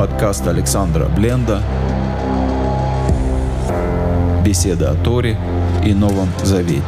Подкаст Александра Бленда Беседа о Торе и Новом Завете.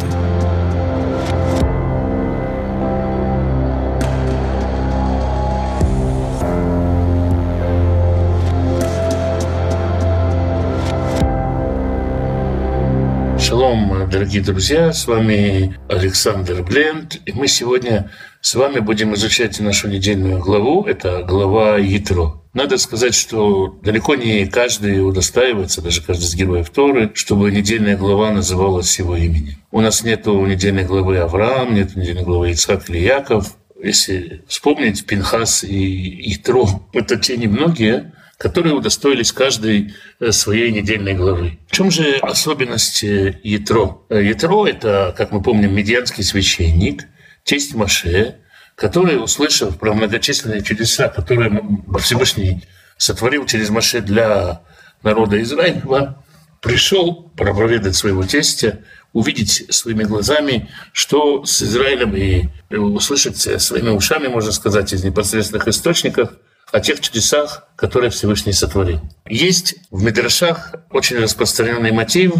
Шалом, дорогие друзья, с вами Александр Бленд, и мы сегодня с вами будем изучать нашу недельную главу, это глава Ятро. Надо сказать, что далеко не каждый удостаивается, даже каждый из героев Торы, чтобы недельная глава называлась его именем. У нас нет недельной главы Авраам, нет недельной главы Ицхак или Яков. Если вспомнить, Пинхас и Ятро – это те немногие, которые удостоились каждой э, своей недельной главы. В чем же особенность Ятро? Ятро – это, как мы помним, медианский священник, тесть Маше, который, услышав про многочисленные чудеса, которые Всевышний сотворил через Маше для народа Израиля, пришел проповедовать своего тестя, увидеть своими глазами, что с Израилем, и услышать своими ушами, можно сказать, из непосредственных источников о тех чудесах, которые Всевышний сотворил. Есть в Медрашах очень распространенный мотив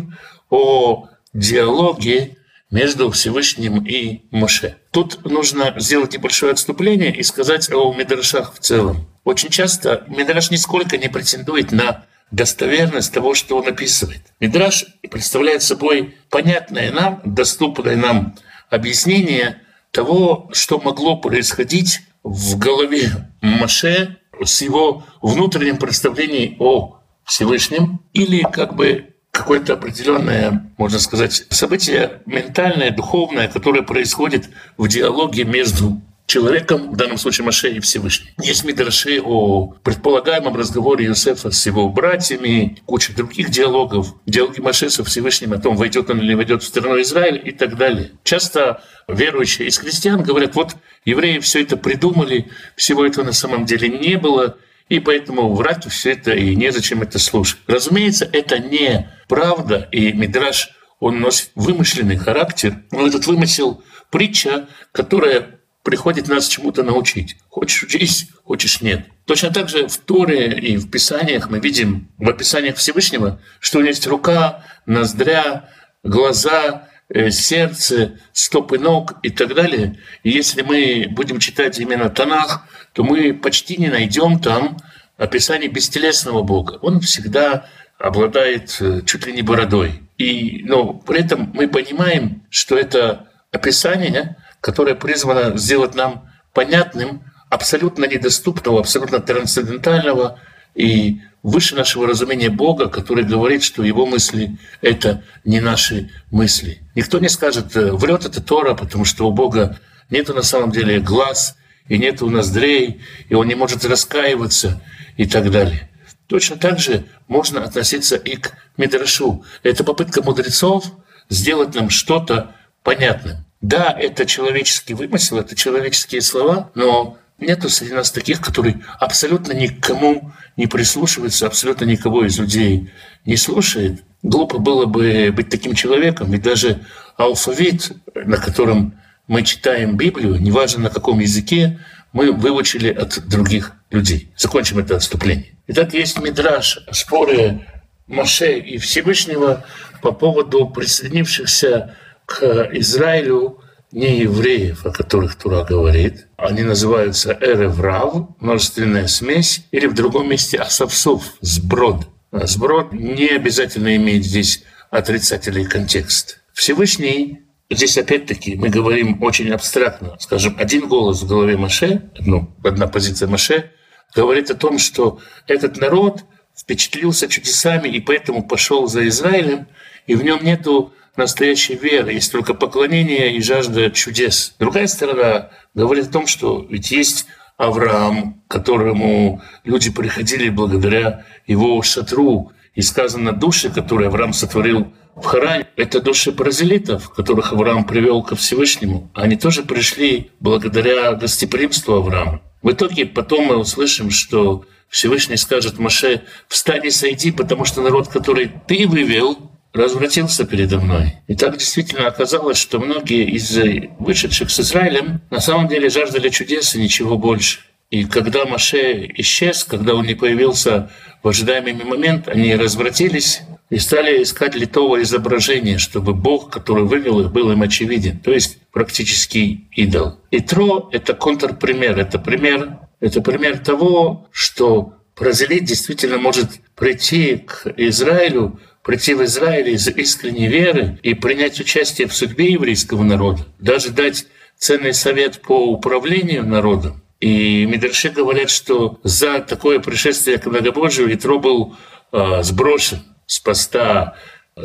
о диалоге между Всевышним и Моше. Тут нужно сделать небольшое отступление и сказать о Медрашах в целом. Очень часто Медраш нисколько не претендует на достоверность того, что он описывает. Мидраш представляет собой понятное нам, доступное нам объяснение того, что могло происходить в голове Маше с его внутренним представлением о Всевышнем или как бы какое-то определенное, можно сказать, событие ментальное, духовное, которое происходит в диалоге между человеком, в данном случае Маше и Всевышним. Есть мидраши о предполагаемом разговоре Юсефа с его братьями, куча других диалогов, диалоги Маше со Всевышним о том, войдет он или войдет в страну Израиль и так далее. Часто верующие из христиан говорят, вот евреи все это придумали, всего этого на самом деле не было, и поэтому врать все это и незачем это слушать. Разумеется, это не правда, и Мидраш, он носит вымышленный характер, но этот вымысел притча, которая приходит нас чему-то научить. Хочешь учись, хочешь нет. Точно так же в Торе и в Писаниях мы видим, в описаниях Всевышнего, что у него есть рука, ноздря, глаза, сердце, стопы ног и так далее. И если мы будем читать именно Танах, то мы почти не найдем там описание бестелесного Бога. Он всегда обладает э, чуть ли не бородой. И, но при этом мы понимаем, что это описание, которое призвано сделать нам понятным абсолютно недоступного, абсолютно трансцендентального и выше нашего разумения Бога, который говорит, что его мысли — это не наши мысли. Никто не скажет, э, врет это Тора, потому что у Бога нет на самом деле глаз, и нет у ноздрей, и он не может раскаиваться и так далее. Точно так же можно относиться и к Мидрашу. Это попытка мудрецов сделать нам что-то понятным. Да, это человеческий вымысел, это человеческие слова, но нету среди нас таких, которые абсолютно никому не прислушиваются, абсолютно никого из людей не слушает. Глупо было бы быть таким человеком, и даже алфавит, на котором мы читаем Библию, неважно на каком языке, мы выучили от других людей. Закончим это отступление. Итак, есть мидраж, споры Моше и Всевышнего по поводу присоединившихся к Израилю неевреев, о которых Тура говорит. Они называются Эреврав, множественная смесь, или в другом месте Асавсов, сброд. Сброд не обязательно имеет здесь отрицательный контекст. Всевышний Здесь опять-таки мы говорим очень абстрактно. Скажем, один голос в голове Маше, ну, одна позиция Маше, говорит о том, что этот народ впечатлился чудесами и поэтому пошел за Израилем, и в нем нету настоящей веры, есть только поклонение и жажда чудес. Другая сторона говорит о том, что ведь есть Авраам, которому люди приходили благодаря его шатру, и сказано, души, которые Авраам сотворил в Харане, это души паразелитов, которых Авраам привел ко Всевышнему. Они тоже пришли благодаря гостеприимству Авраама. В итоге потом мы услышим, что Всевышний скажет Маше, встань и сойди, потому что народ, который ты вывел, развратился передо мной. И так действительно оказалось, что многие из вышедших с Израилем на самом деле жаждали чудес и ничего больше. И когда Маше исчез, когда он не появился в ожидаемый момент, они развратились и стали искать литого изображения, чтобы Бог, который вывел их, был им очевиден. То есть практически идол. И Тро — это контрпример, это пример, это пример того, что прозелит действительно может прийти к Израилю, прийти в Израиль из искренней веры и принять участие в судьбе еврейского народа, даже дать ценный совет по управлению народом, и Мидраши говорят, что за такое пришествие к многобожию Итро был э, сброшен с поста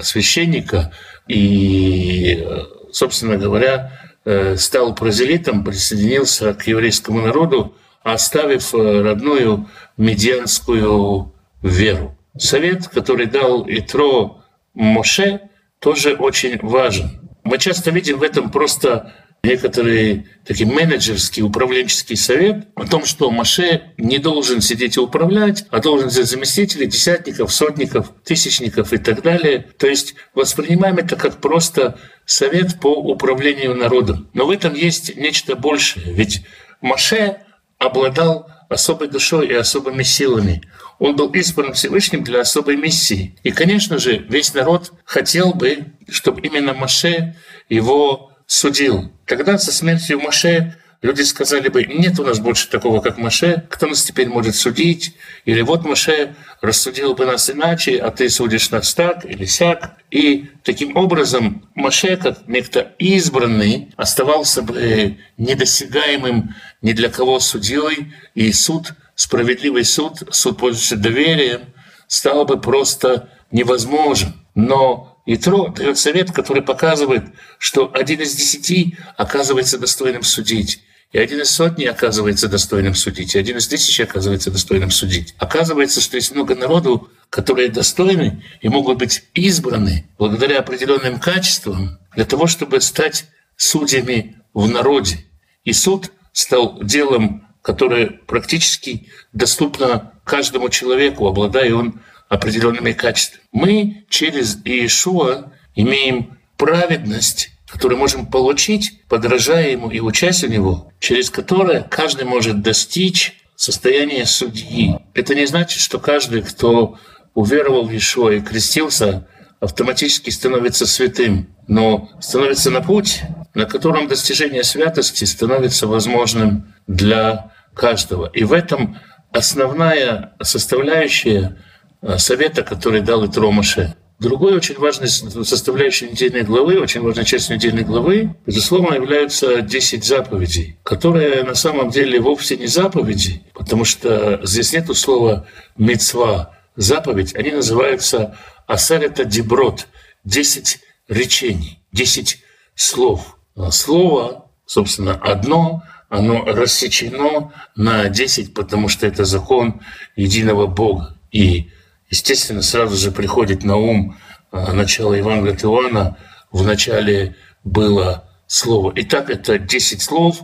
священника и, собственно говоря, э, стал прозелитом, присоединился к еврейскому народу, оставив э, родную медианскую веру. Совет, который дал Итро Моше, тоже очень важен. Мы часто видим в этом просто некоторый такой менеджерский, управленческий совет о том, что Маше не должен сидеть и управлять, а должен взять заместителей, десятников, сотников, тысячников и так далее. То есть воспринимаем это как просто совет по управлению народом. Но в этом есть нечто большее. Ведь Маше обладал особой душой и особыми силами. Он был избран Всевышним для особой миссии. И, конечно же, весь народ хотел бы, чтобы именно Маше его судил. Тогда со смертью Маше люди сказали бы, нет у нас больше такого, как Маше, кто нас теперь может судить? Или вот Маше рассудил бы нас иначе, а ты судишь нас так или сяк. И таким образом Маше, как некто избранный, оставался бы недосягаемым ни для кого судьей, и суд, справедливый суд, суд, пользующийся доверием, стал бы просто невозможен. Но Итро дает совет, который показывает, что один из десяти оказывается достойным судить. И один из сотни оказывается достойным судить, и один из тысячи оказывается достойным судить. Оказывается, что есть много народу, которые достойны и могут быть избраны благодаря определенным качествам для того, чтобы стать судьями в народе. И суд стал делом, которое практически доступно каждому человеку, обладая он определенными качествами. Мы через Иешуа имеем праведность, которую можем получить, подражая ему и учась у него, через которое каждый может достичь состояния судьи. Это не значит, что каждый, кто уверовал в Иешуа и крестился, автоматически становится святым, но становится на путь, на котором достижение святости становится возможным для каждого. И в этом основная составляющая Э, совета, который дал Итро Маше. Другой очень важной составляющей недельной главы, очень важной частью недельной главы, безусловно, являются 10 заповедей, которые на самом деле вовсе не заповеди, потому что здесь нет слова «мецва», заповедь, они называются «асарета деброд», 10 речений, 10 слов. Слово, собственно, одно, оно рассечено на 10, потому что это закон единого Бога. И естественно, сразу же приходит на ум а, начало Евангелия Иоанна. В начале было слово. Итак, это 10 слов,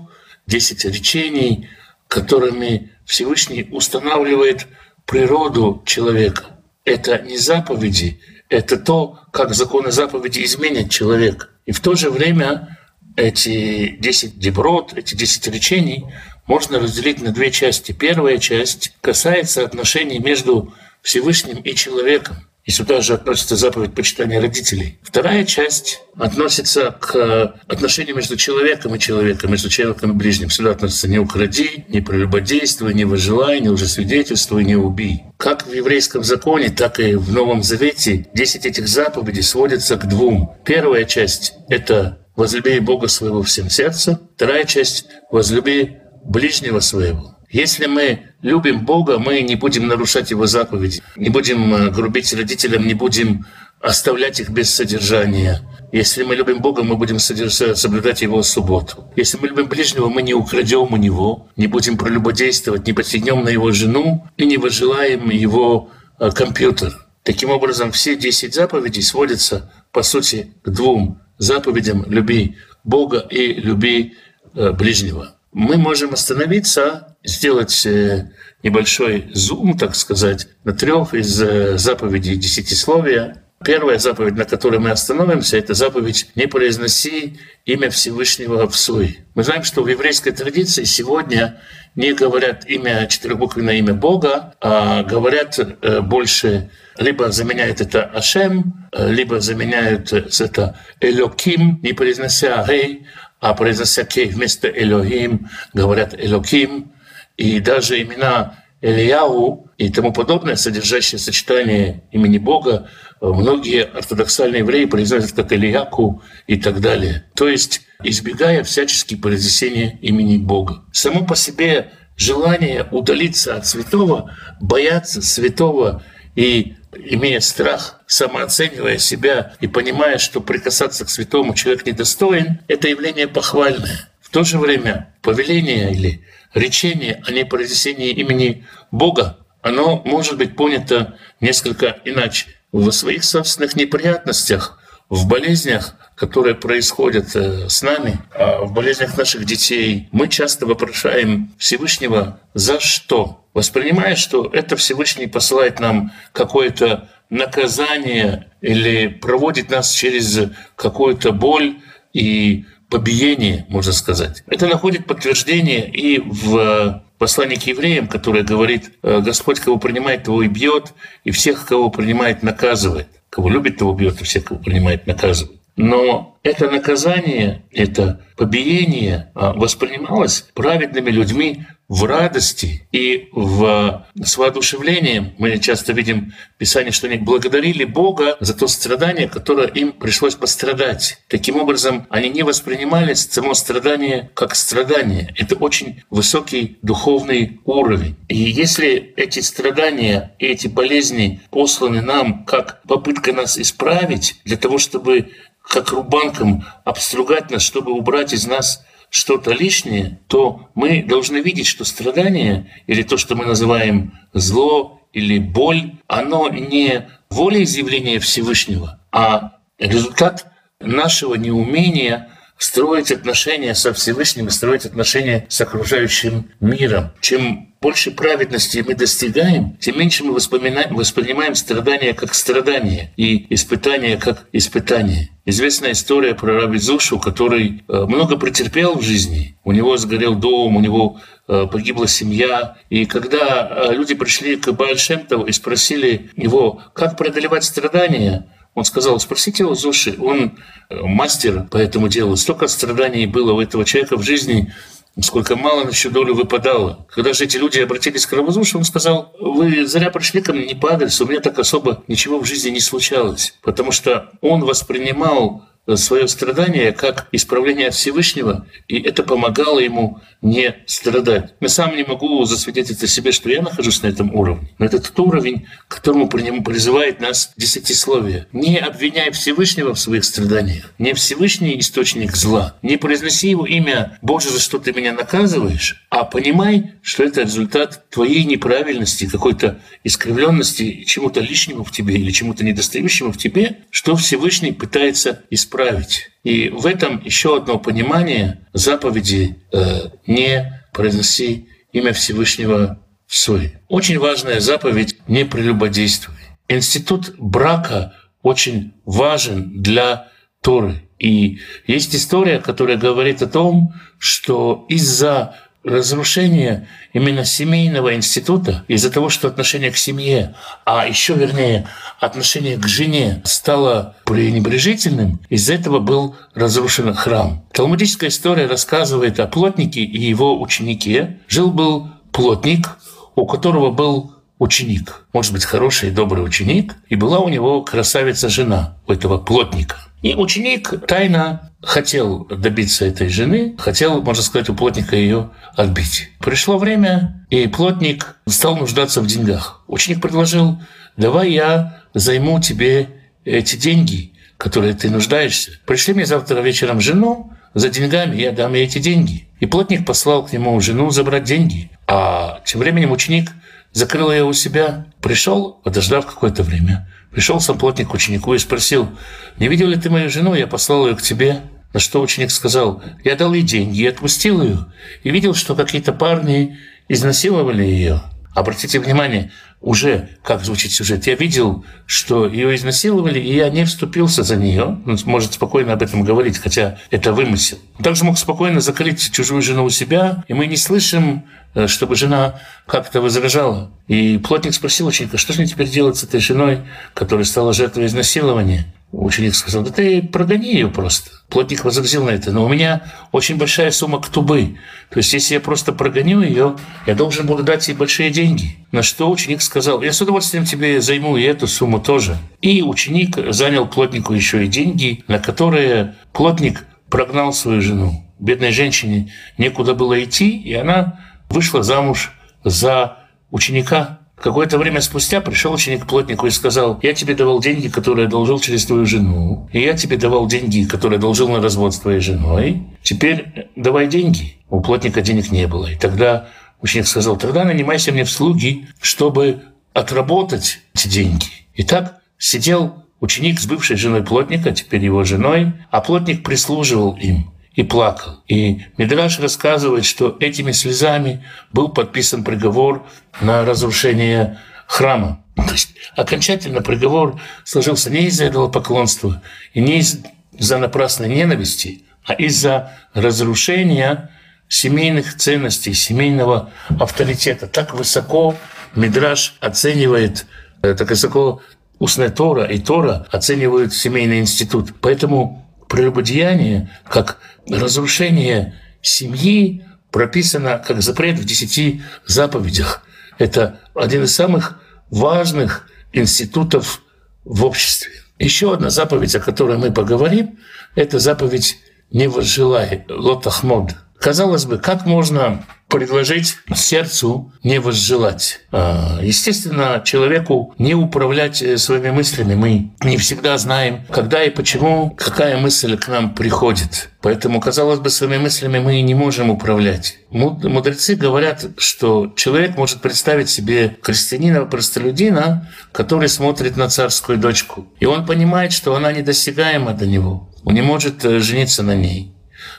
10 речений, которыми Всевышний устанавливает природу человека. Это не заповеди, это то, как законы заповеди изменят человека. И в то же время эти 10 деброд, эти 10 речений можно разделить на две части. Первая часть касается отношений между Всевышним и человеком. И сюда же относится заповедь почитания родителей. Вторая часть относится к отношению между человеком и человеком, между человеком и ближним. Сюда относится «не укради», «не прелюбодействуй», «не выжелай», «не лжесвидетельствуй», «не убий». Как в еврейском законе, так и в Новом Завете десять этих заповедей сводятся к двум. Первая часть — это «возлюби Бога своего всем сердцем». Вторая часть — «возлюби ближнего своего». Если мы любим Бога, мы не будем нарушать Его заповеди, не будем э, грубить родителям, не будем оставлять их без содержания. Если мы любим Бога, мы будем соблюдать Его субботу. Если мы любим ближнего, мы не украдем у Него, не будем прелюбодействовать, не посягнем на Его жену и не выжелаем Его э, компьютер. Таким образом, все 10 заповедей сводятся, по сути, к двум заповедям «люби Бога» и «люби э, ближнего». Мы можем остановиться сделать э, небольшой зум, так сказать, на трех из э, заповедей десятисловия. Первая заповедь, на которой мы остановимся, это заповедь «Не произноси имя Всевышнего в суе». Мы знаем, что в еврейской традиции сегодня не говорят имя, четырехбуквенное имя Бога, а говорят э, больше, либо заменяют это Ашем, либо заменяют это Элоким, не произнося Гей, а произнося Кей вместо Элохим, говорят Элоким. И даже имена Ильяу и тому подобное, содержащее сочетание имени Бога, многие ортодоксальные евреи произносят как Ильяку и так далее. То есть избегая всячески произнесения имени Бога. Само по себе желание удалиться от святого, бояться святого и имея страх, самооценивая себя и понимая, что прикасаться к святому человек недостоин, это явление похвальное. В то же время повеление или речение о непроизнесении имени Бога, оно может быть понято несколько иначе. В своих собственных неприятностях, в болезнях, которые происходят э, с нами, а в болезнях наших детей, мы часто вопрошаем Всевышнего «за что?», воспринимая, что это Всевышний посылает нам какое-то наказание или проводит нас через какую-то боль и побиение, можно сказать. Это находит подтверждение и в послании к евреям, которое говорит, «Э, Господь, кого принимает, того и бьет, и всех, кого принимает, наказывает. Кого любит, того бьет, и всех, кого принимает, наказывает. Но это наказание, это побиение а, воспринималось праведными людьми в радости и в, с воодушевлением. Мы часто видим в Писании, что они благодарили Бога за то страдание, которое им пришлось пострадать. Таким образом, они не воспринимали само страдание как страдание. Это очень высокий духовный уровень. И если эти страдания и эти болезни посланы нам как попытка нас исправить, для того, чтобы как рубанком обстругать нас, чтобы убрать из нас что-то лишнее, то мы должны видеть, что страдание или то, что мы называем зло или боль, оно не волеизъявление Всевышнего, а результат нашего неумения строить отношения со Всевышним, строить отношения с окружающим миром. Чем больше праведности мы достигаем, тем меньше мы воспринимаем страдания как страдания и испытания как испытания. Известная история про Раби Зушу, который э, много претерпел в жизни. У него сгорел дом, у него э, погибла семья. И когда э, люди пришли к Баальшемтову и спросили его, как преодолевать страдания, он сказал, спросите у Зуши, он мастер по этому делу. Столько страданий было у этого человека в жизни, сколько мало на чью долю выпадало. Когда же эти люди обратились к Равазушу, он сказал, вы зря пришли ко мне не по адресу, у меня так особо ничего в жизни не случалось. Потому что он воспринимал свое страдание как исправление от Всевышнего, и это помогало ему не страдать. Я сам не могу засвидетельствовать себе, что я нахожусь на этом уровне, но это тот уровень, к которому призывает нас десятисловие. Не обвиняй Всевышнего в своих страданиях, не Всевышний источник зла, не произноси его имя «Боже, за что ты меня наказываешь», а понимай, что это результат твоей неправильности, какой-то искривленности, чему-то лишнему в тебе или чему-то недостающему в тебе, что Всевышний пытается исправить исправить. И в этом еще одно понимание заповеди э, «не произноси имя Всевышнего в суе». Очень важная заповедь «не прелюбодействуй». Институт брака очень важен для Торы. И есть история, которая говорит о том, что из-за разрушение именно семейного института из-за того, что отношение к семье, а еще вернее отношение к жене стало пренебрежительным, из-за этого был разрушен храм. Талмудическая история рассказывает о плотнике и его ученике. Жил-был плотник, у которого был ученик, может быть, хороший и добрый ученик, и была у него красавица жена у этого плотника. И ученик тайно хотел добиться этой жены, хотел, можно сказать, у плотника ее отбить. Пришло время, и плотник стал нуждаться в деньгах. Ученик предложил, давай я займу тебе эти деньги, которые ты нуждаешься. Пришли мне завтра вечером жену, за деньгами я дам ей эти деньги. И плотник послал к нему жену забрать деньги. А тем временем ученик закрыл ее у себя, пришел, подождав какое-то время, пришел сам плотник к ученику и спросил, не видел ли ты мою жену, я послал ее к тебе. На что ученик сказал, я дал ей деньги и отпустил ее, и видел, что какие-то парни изнасиловали ее. Обратите внимание, уже, как звучит сюжет, я видел, что ее изнасиловали, и я не вступился за нее. Он может спокойно об этом говорить, хотя это вымысел. Он также мог спокойно закрыть чужую жену у себя, и мы не слышим, э, чтобы жена как-то возражала. И плотник спросил ученика, что же мне теперь делать с этой женой, которая стала жертвой изнасилования? Ученик сказал, да ты прогони ее просто. Плотник возразил на это, но у меня очень большая сумма ктубы. То есть, если я просто прогоню ее, я должен буду дать ей большие деньги. На что ученик сказал, я с удовольствием тебе займу и эту сумму тоже. И ученик занял плотнику еще и деньги, на которые плотник прогнал свою жену. Бедной женщине некуда было идти, и она вышла замуж за ученика Какое-то время спустя пришел ученик к плотнику и сказал, я тебе давал деньги, которые одолжил через твою жену, и я тебе давал деньги, которые одолжил на развод с твоей женой. Теперь давай деньги. У плотника денег не было. И тогда ученик сказал, тогда нанимайся мне в слуги, чтобы отработать эти деньги. И так сидел ученик с бывшей женой плотника, теперь его женой, а плотник прислуживал им и плакал. И Мидраш рассказывает, что этими слезами был подписан приговор на разрушение храма. То есть окончательно приговор сложился не из-за этого поклонства и не из-за напрасной ненависти, а из-за разрушения семейных ценностей, семейного авторитета. Так высоко Мидраш оценивает, э, так высоко устная Тора и Тора оценивают семейный институт. Поэтому прелюбодеяние, как разрушение семьи, прописано как запрет в десяти заповедях. Это один из самых важных институтов в обществе. Еще одна заповедь, о которой мы поговорим, это заповедь «Не возжелай» – «Лотахмод». Казалось бы, как можно предложить сердцу не возжелать. А, естественно, человеку не управлять э, своими мыслями. Мы не всегда знаем, когда и почему какая мысль к нам приходит. Поэтому, казалось бы, своими мыслями мы не можем управлять. Мудрецы говорят, что человек может представить себе крестьянина-простолюдина, который смотрит на царскую дочку. И он понимает, что она недосягаема до него. Он не может э, жениться на ней.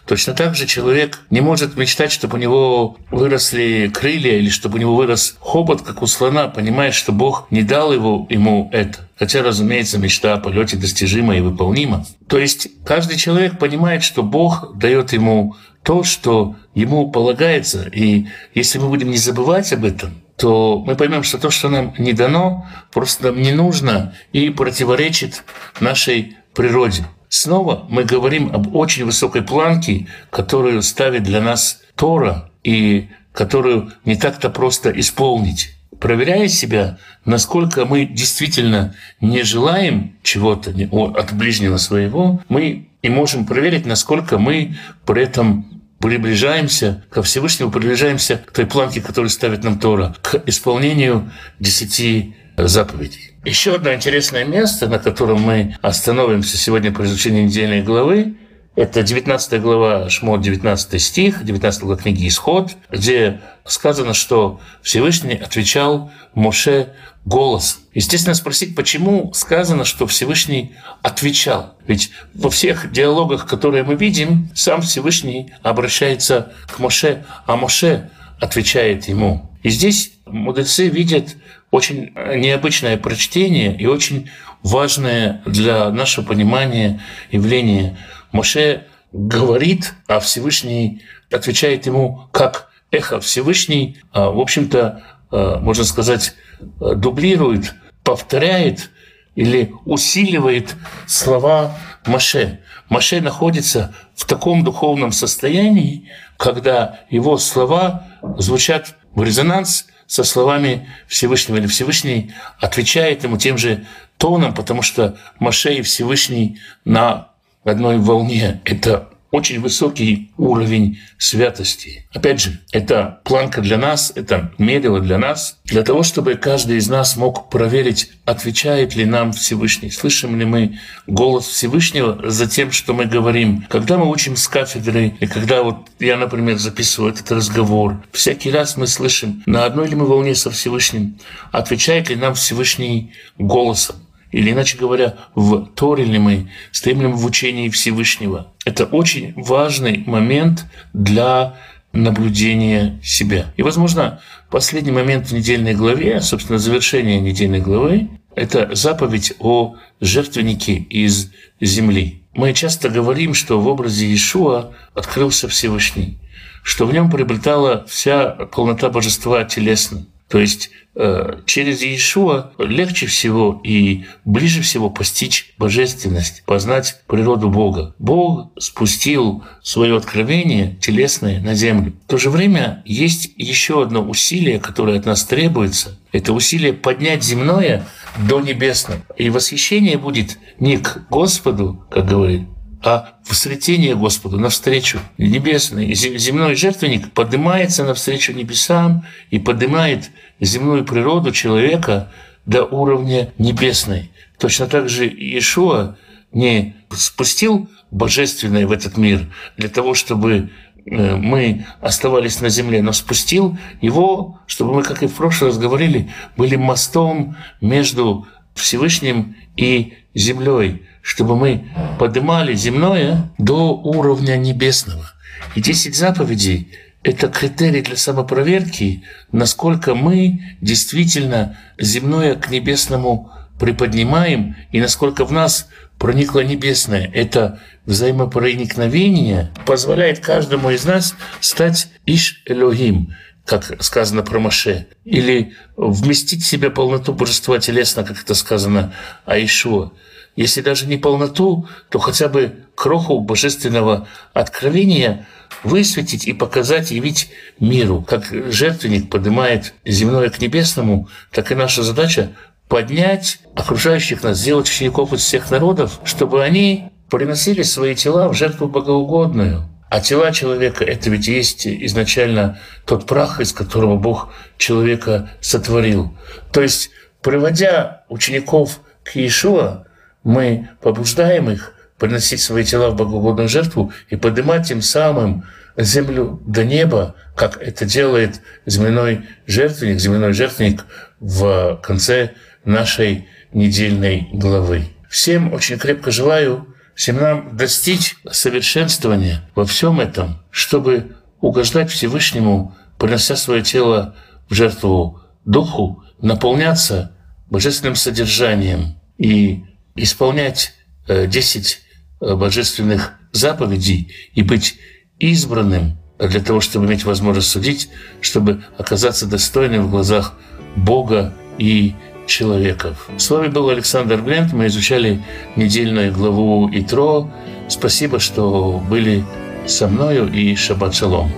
Точно так же человек не может мечтать, чтобы у него выросли крылья или чтобы у него вырос хобот, как у слона, понимая, что Бог не дал его, ему это. Хотя, разумеется, мечта о полете достижима и выполнима. То есть каждый человек понимает, что Бог дает ему то, что ему полагается. И если мы будем не забывать об этом, то мы поймем, что то, что нам не дано, просто нам не нужно и противоречит нашей природе. Снова мы говорим об очень высокой планке, которую ставит для нас Тора и которую не так-то просто исполнить. Проверяя себя, насколько мы действительно не желаем чего-то от ближнего своего, мы и можем проверить, насколько мы при этом приближаемся ко Всевышнему, приближаемся к той планке, которую ставит нам Тора, к исполнению десяти заповедей. Еще одно интересное место, на котором мы остановимся сегодня при изучении недельной главы, это 19 глава Шмот, 19 стих, 19 глава книги «Исход», где сказано, что Всевышний отвечал Моше голос. Естественно, спросить, почему сказано, что Всевышний отвечал. Ведь во всех диалогах, которые мы видим, сам Всевышний обращается к Моше, а Моше отвечает ему. И здесь мудрецы видят очень необычное прочтение и очень важное для нашего понимания явление. Моше говорит, а Всевышний отвечает ему как эхо. Всевышний, а, в общем-то, а, можно сказать, дублирует, повторяет или усиливает слова Моше. Моше находится в таком духовном состоянии, когда его слова звучат в резонанс со словами Всевышнего, или Всевышний отвечает ему тем же тоном, потому что Маше и Всевышний на одной волне. Это очень высокий уровень святости. Опять же, это планка для нас, это мерило для нас, для того, чтобы каждый из нас мог проверить, отвечает ли нам Всевышний, слышим ли мы голос Всевышнего за тем, что мы говорим. Когда мы учим с кафедры, и когда вот я, например, записываю этот разговор, всякий раз мы слышим, на одной ли мы волне со Всевышним, отвечает ли нам Всевышний голосом. Или, иначе говоря, в Торе ли мы, стоим ли мы в учении Всевышнего. Это очень важный момент для наблюдения себя. И, возможно, последний момент в недельной главе, собственно, завершение недельной главы, это заповедь о жертвеннике из земли. Мы часто говорим, что в образе Иешуа открылся Всевышний, что в нем приобретала вся полнота божества телесно. То есть э, через Иешуа легче всего и ближе всего постичь божественность, познать природу Бога. Бог спустил свое откровение телесное на землю. В то же время есть еще одно усилие, которое от нас требуется. Это усилие поднять земное до небесного. И восхищение будет не к Господу, как говорит, а в сретение Господу, навстречу небесной. Земной жертвенник поднимается навстречу небесам и поднимает земную природу человека до уровня небесной. Точно так же Иешуа не спустил божественное в этот мир для того, чтобы э, мы оставались на земле, но спустил его, чтобы мы, как и в прошлый раз говорили, были мостом между Всевышним и землей, чтобы мы поднимали земное до уровня небесного. И десять заповедей – это критерий для самопроверки, насколько мы действительно земное к небесному приподнимаем и насколько в нас проникло небесное. Это взаимопроникновение позволяет каждому из нас стать Иш Элогим, как сказано про Маше, или вместить в себя полноту божества телесно, как это сказано о Ишуа. Если даже не полноту, то хотя бы кроху божественного откровения высветить и показать, явить миру. Как жертвенник поднимает земное к небесному, так и наша задача поднять окружающих нас, сделать учеников из всех народов, чтобы они приносили свои тела в жертву богоугодную. А тела человека — это ведь есть изначально тот прах, из которого Бог человека сотворил. То есть, приводя учеников к Иешуа, мы побуждаем их приносить свои тела в богоугодную жертву и поднимать тем самым землю до неба, как это делает земляной жертвенник, земляной жертвенник в конце нашей недельной главы. Всем очень крепко желаю, всем нам достичь совершенствования во всем этом, чтобы угождать Всевышнему, принося свое тело в жертву Духу, наполняться божественным содержанием и исполнять 10 э, э, божественных заповедей и быть избранным для того, чтобы иметь возможность судить, чтобы оказаться достойным в глазах Бога и человеков. С вами был Александр Глент. Мы изучали недельную главу Итро. Спасибо, что были со мною и шаббат шалом.